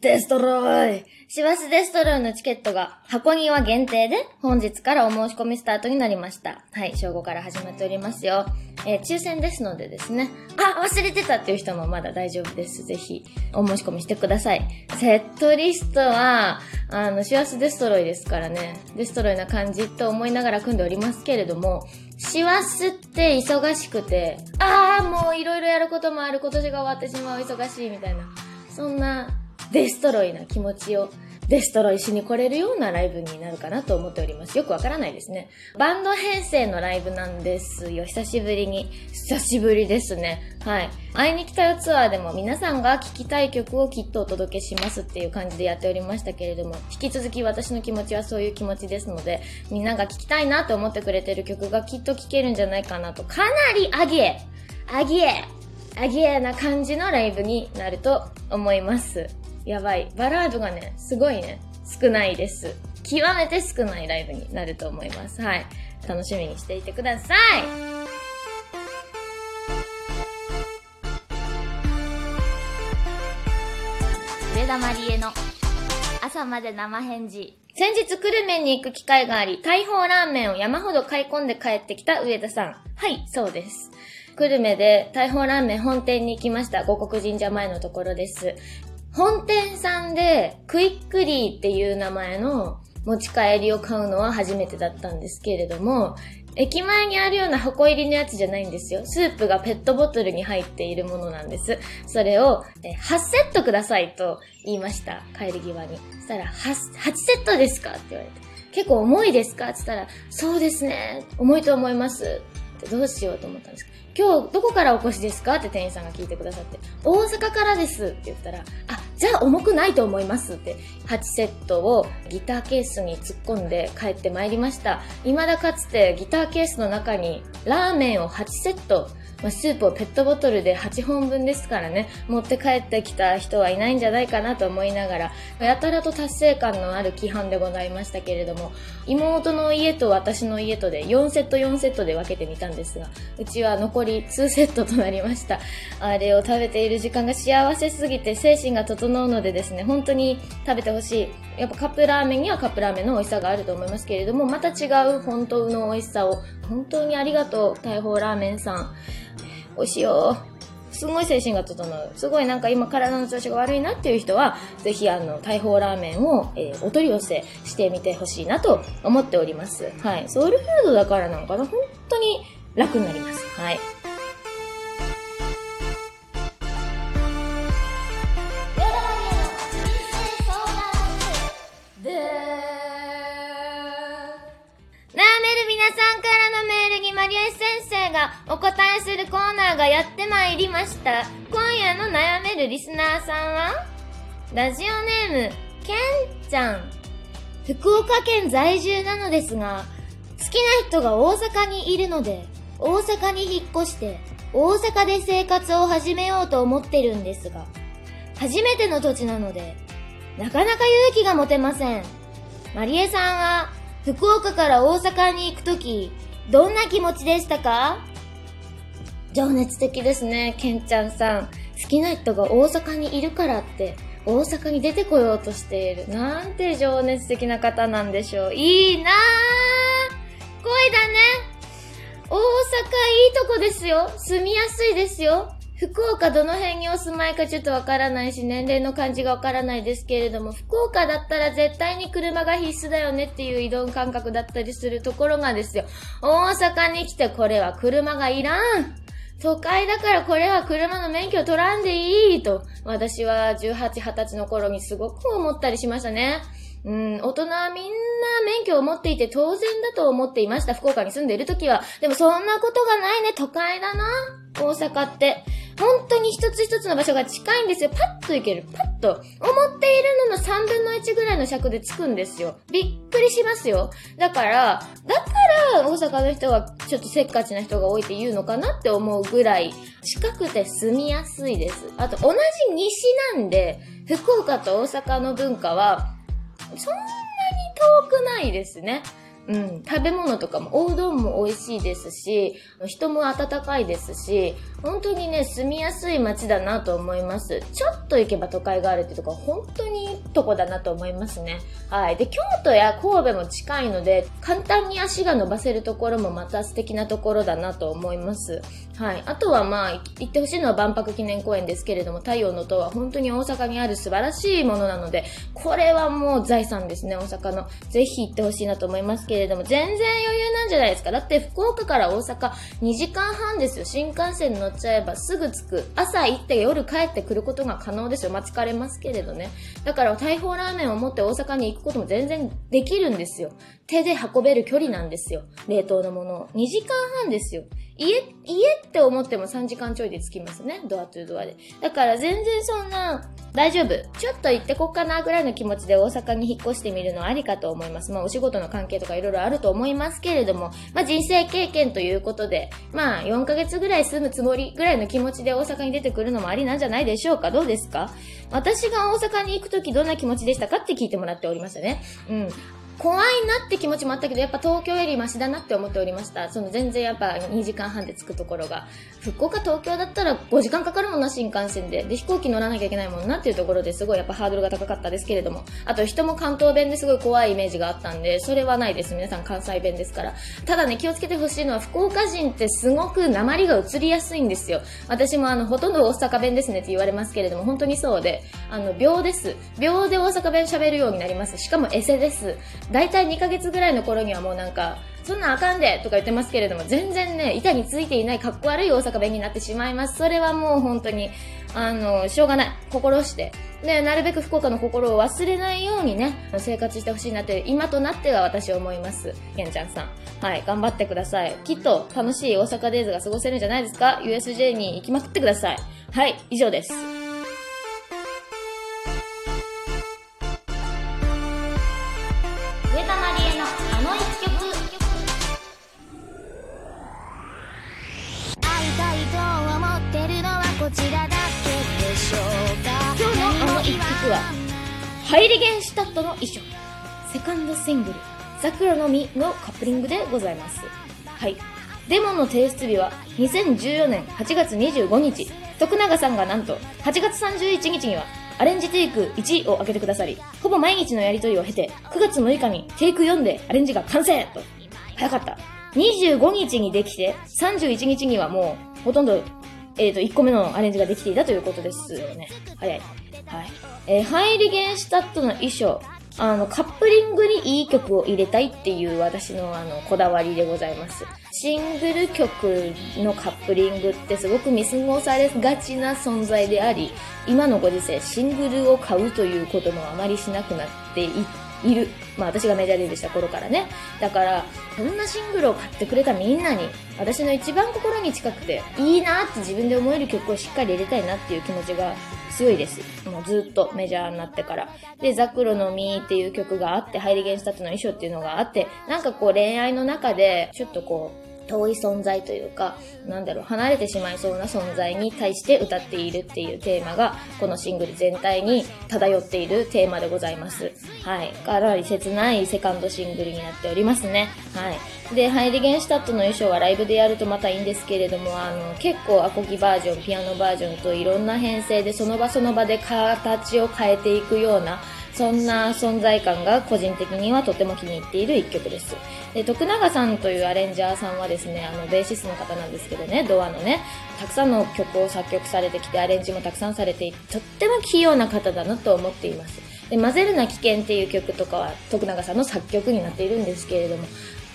デストロイ師走デストロイのチケットが箱庭限定で本日からお申し込みスタートになりました。はい、正午から始まっておりますよ。えー抽選ですのでですね。あ、忘れてたっていう人もまだ大丈夫です。ぜひ、お申し込みしてください。セットリストは、あの、師走デストロイですからね。デストロイな感じと思いながら組んでおりますけれども、師走って忙しくて、あーもういろいろやることもある今年が終わってしまう忙しいみたいな。そんなデストロイな気持ちをデストロイしに来れるようなライブになるかなと思っております。よくわからないですね。バンド編成のライブなんですよ。久しぶりに。久しぶりですね。はい。会いに来たよツアーでも皆さんが聴きたい曲をきっとお届けしますっていう感じでやっておりましたけれども、引き続き私の気持ちはそういう気持ちですので、みんなが聴きたいなと思ってくれてる曲がきっと聴けるんじゃないかなと、かなりアゲアゲアゲアな感じのライブになると思います。やばい。バラードがね、すごいね、少ないです。極めて少ないライブになると思います。はい。楽しみにしていてください。上田まりえの朝まで生返事。先日久留米に行く機会があり、大砲ラーメンを山ほど買い込んで帰ってきた上田さん。はい、そうです。久留米で大砲ラーメン本店に行きました。五国神社前のところです。本店さんでクイックリーっていう名前の持ち帰りを買うのは初めてだったんですけれども、駅前にあるような箱入りのやつじゃないんですよ。スープがペットボトルに入っているものなんです。それを、え8セットくださいと言いました。帰り際に。そしたら、8セットですか？って言われて。結構重いですか？って言ったら、そうですね。重いと思います。ってどうしようと思ったんです今日どこからお越しですか？って店員さんが聞いてくださって、大阪からですって言ったら、あ、じゃあ重くないと思いますって、8セットをギターケースに突っ込んで帰ってまいりました。未だかつてギターケースの中にラーメンを8セット、まあ、スープをペットボトルで8本分ですからね、持って帰ってきた人はいないんじゃないかなと思いながら、やたらと達成感のある規範でございましたけれども、妹の家と私の家とで4セット4セットで分けてみたんですが、うちは残り2セットとなりました。あれを食べている時間が幸せすぎて精神が整うのでですね、本当に食べてほしい。やっぱカップラーメンにはカップラーメンの美味しさがあると思いますけれども、また違う本当の美味しさを、本当にありがとう、大砲ラーメンさん。美味しよう。すごい精神が整う。すごいなんか今体の調子が悪いなっていう人は、ぜひあの、大砲ラーメンを、えーお取り寄せしてみてほしいなと思っております。はい。ソウルフードだからなんかな本当に楽になります。はい。がお答えするコーナーがやってまいりました。今夜の悩めるリスナーさんは、ラジオネーム、ケンちゃん。福岡県在住なのですが、好きな人が大阪にいるので、大阪に引っ越して、大阪で生活を始めようと思ってるんですが、初めての土地なので、なかなか勇気が持てません。マリエさんは、福岡から大阪に行くとき、どんな気持ちでしたか？情熱的ですね、ケンちゃんさん。好きな人が大阪にいるからって、大阪に出てこようとしている。なんて情熱的な方なんでしょう。いいなぁ恋だね大阪いいとこですよ住みやすいですよ福岡どの辺にお住まいかちょっとわからないし、年齢の感じがわからないですけれども、福岡だったら絶対に車が必須だよねっていう移動感覚だったりするところがですよ。大阪に来てこれは車がいらん都会だからこれは車の免許取らんでいいと、私は18、20歳の頃にすごく思ったりしましたね。うん、大人はみんな免許を持っていて当然だと思っていました。福岡に住んでいる時は。でもそんなことがないね。都会だな。大阪って。本当に一つ一つの場所が近いんですよ。パッと行ける。パッと。思っているのの3分の1ぐらいの尺で着くんですよ。びっくりしますよ。だから、だから大阪の人はちょっとせっかちな人が多いって言うのかなって思うぐらい近くて住みやすいです。あと同じ西なんで、福岡と大阪の文化はそんなに遠くないですね。うん、食べ物とかも、おうどんも美味しいですし、人も温かいですし、本当にね、住みやすい街だなと思います。ちょっと行けば都会があるってとこ、本当にいいとこだなと思いますね。はい。で、京都や神戸も近いので、簡単に足が伸ばせるところもまた素敵なところだなと思います。はい。あとはまあ、行ってほしいのは万博記念公園ですけれども、太陽の塔は本当に大阪にある素晴らしいものなので、これはもう財産ですね、大阪の。ぜひ行ってほしいなと思いますけれども、全然余裕なんじゃないですか。だって福岡から大阪2時間半ですよ。新幹線乗っちゃえばすぐ着く。朝行って夜帰ってくることが可能ですよ。まあ、疲れますけれどね。だから大砲ラーメンを持って大阪に行くことも全然できるんですよ。手で運べる距離なんですよ。冷凍のものを。2時間半ですよ。家、家って思っても3時間ちょいで着きますね。ドアトゥドアで。だから全然そんな、大丈夫。ちょっと行ってこっかなぐらいの気持ちで大阪に引っ越してみるのはありかと思います。まあお仕事の関係とかいろいろあると思いますけれども、まあ人生経験ということで、まあ4ヶ月ぐらい住むつもりぐらいの気持ちで大阪に出てくるのもありなんじゃないでしょうかどうですか？私が大阪に行くときどんな気持ちでしたかって聞いてもらっておりましたね。うん。怖いなって気持ちもあったけど、やっぱ東京よりマシだなって思っておりました。その全然やっぱ2時間半で着くところが。福岡、東京だったら5時間かかるもんな、新幹線で。で、飛行機乗らなきゃいけないもんなっていうところですごいやっぱハードルが高かったですけれども。あと人も関東弁ですごい怖いイメージがあったんで、それはないです。皆さん関西弁ですから。ただね、気をつけてほしいのは、福岡人ってすごく鉛が移りやすいんですよ。私もあの、ほとんど大阪弁ですねって言われますけれども、本当にそうで、あの、秒です。秒で大阪弁喋るようになります。しかもエセです。だいたい2ヶ月ぐらいの頃にはもうなんか、そんなんあかんでとか言ってますけれども、全然ね、板についていないかっこ悪い大阪弁になってしまいます。それはもう本当に、あの、しょうがない。心して。で、なるべく福岡の心を忘れないようにね、生活してほしいなって、今となっては私は思います。けんちゃんさん。はい、頑張ってください。きっと楽しい大阪デイズが過ごせるんじゃないですか ?USJ に行きまくってください。はい、以上です。今日のあの一曲は、ハイリゲンシュタットの衣装、セカンドシングル、桜の実のカップリングでございます。はい。デモの提出日は2014年8月25日。徳永さんがなんと8月31日にはアレンジテイク1を開けてくださり、ほぼ毎日のやりとりを経て9月6日にテイク4でアレンジが完成と。早かった。25日にできて31日にはもうほとんどえっ、と、1個目のアレンジができていたということですよね。早い。はい。えーハイリゲンシュタットの衣装。あの、カップリングにいい曲を入れたいっていう私のあの、こだわりでございます。シングル曲のカップリングってすごく見過ごされがちな存在であり、今のご時世、シングルを買うということもあまりしなくなっていっている。まあ私がメジャーデビューした頃からね。だから、そんなシングルを買ってくれたみんなに、私の一番心に近くて、いいなって自分で思える曲をしっかり入れたいなっていう気持ちが強いです。もうずっとメジャーになってから。で、ザクロの実っていう曲があって、ハイリゲンシュタットの遺書っていうのがあって、なんかこう恋愛の中で、ちょっとこう、遠い存在というか、なんだろう、離れてしまいそうな存在に対して歌っているっていうテーマが、このシングル全体に漂っているテーマでございます。はい。かなり切ないセカンドシングルになっておりますね。はい。で、ハイリゲンシュタットの遺書はライブでやるとまたいいんですけれども、あの、結構アコギバージョン、ピアノバージョンといろんな編成でその場その場で形を変えていくような、そんな存在感が個人的にはとても気に入っている一曲です。で、徳永さんというアレンジャーさんはですね、あの、ベーシストの方なんですけどね、ドアのね、たくさんの曲を作曲されてきて、アレンジもたくさんされていて、とっても器用な方だなと思っています。で、混ぜるな危険っていう曲とかは、徳永さんの作曲になっているんですけれども、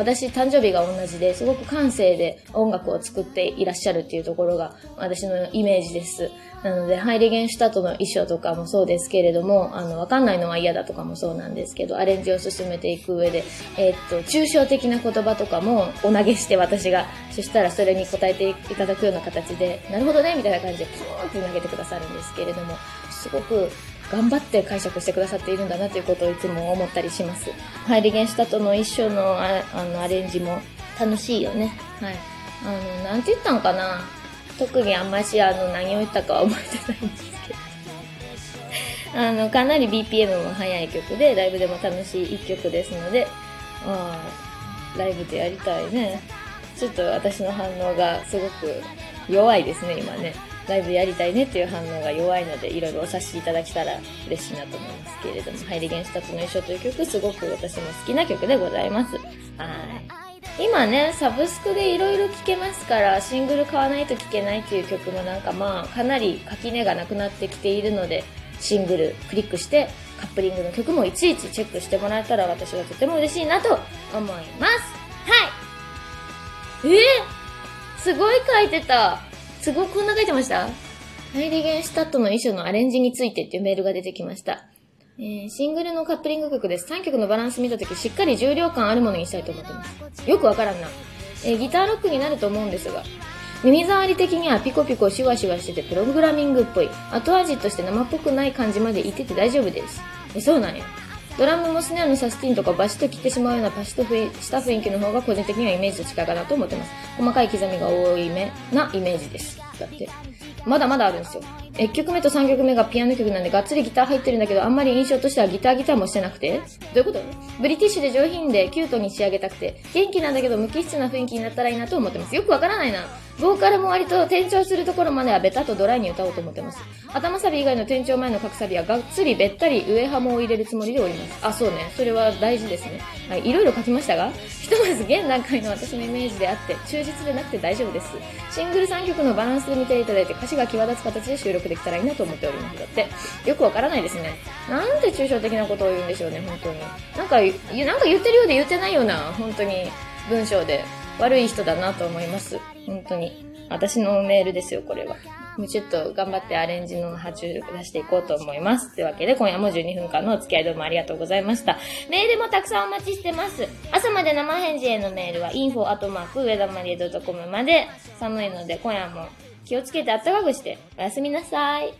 私、誕生日が同じで、すごく感性で音楽を作っていらっしゃるっていうところが、私のイメージです。なので、ハイリゲンシュタトの衣装とかもそうですけれども、あの、わかんないのは嫌だとかもそうなんですけど、アレンジを進めていく上で、えーっと、抽象的な言葉とかもお投げして私が、そしたらそれに答えていただくような形で、なるほどね、みたいな感じで、ピーンって投げてくださるんですけれども、すごく、頑張って解釈してくださっているんだなということをいつも思ったりします。ハイリゲンシュタットの衣装のああのアレンジも楽しいよね。はい。あの、なんて言ったんかな特にあんましあの何を言ったかは覚えてないんですけど。あの、かなり BPM も速い曲で、ライブでも楽しい一曲ですので、あーライブでやりたいね。ちょっと私の反応がすごく弱いですね、今ね。ライブやりたいねっていう反応が弱いので、いろいろお察しいただけたら嬉しいなと思いますけれども、ハイリゲンシュタツの衣装という曲、すごく私も好きな曲でございます。はい。今ね、サブスクでいろいろ聴けますから、シングル買わないと聴けないっていう曲もなんかまあ、かなり垣根がなくなってきているので、シングルクリックして、カップリングの曲もいちいちチェックしてもらえたら私はとても嬉しいなと思います。はいえー、すごい書いてた。すごいこんな書いてました？ハイリゲンシュタットの衣装のアレンジについてっていうメールが出てきました。えー、シングルのカップリング曲です。3曲のバランス見たとき、しっかり重量感あるものにしたいと思ってます。よくわからんな。えー、ギターロックになると思うんですが、耳障り的にはピコピコシュワシュワしててプログラミングっぽい。後味として生っぽくない感じまでいってて大丈夫です。え、そうなんや。ドラムもスネアのサスティンとかバシッと切ってしまうようなパシッとした雰囲気の方が個人的にはイメージと近いかなと思ってます。細かい刻みが多いめなイメージです。だって。まだまだあるんですよ。1曲目と3曲目がピアノ曲なんでがっつりギター入ってるんだけど、あんまり印象としてはギターギターもしてなくてどういうこと？ブリティッシュで上品でキュートに仕上げたくて、元気なんだけど無機質な雰囲気になったらいいなと思ってます。よくわからないな。ボーカルも割と転調するところまではベタとドライに歌おうと思ってます。頭サビ以外の転調前の各サビはがっつりべったり上ハモを入れるつもりでおります。あ、そうね。それは大事ですね。はい。いろいろ書きましたが、ひとまず現段階の私のイメージであって、忠実でなくて大丈夫です。シングル3曲のバランスで見ていただいて歌詞が際立つ形で収録できたらいいなと思っております。だって、よくわからないですね。なんて抽象的なことを言うんでしょうね、本当に。なんか、なんか言ってるようで言ってないような、本当に文章で悪い人だなと思います。本当に。私のメールですよ、これは。もうちょっと頑張ってアレンジの波中力出していこうと思います。というわけで、今夜も12分間のお付き合いどうもありがとうございました。メールもたくさんお待ちしてます。朝まで生返事へのメールは info@ 上田まりえ .com まで寒いので今夜も気をつけてあったかくしておやすみなさい。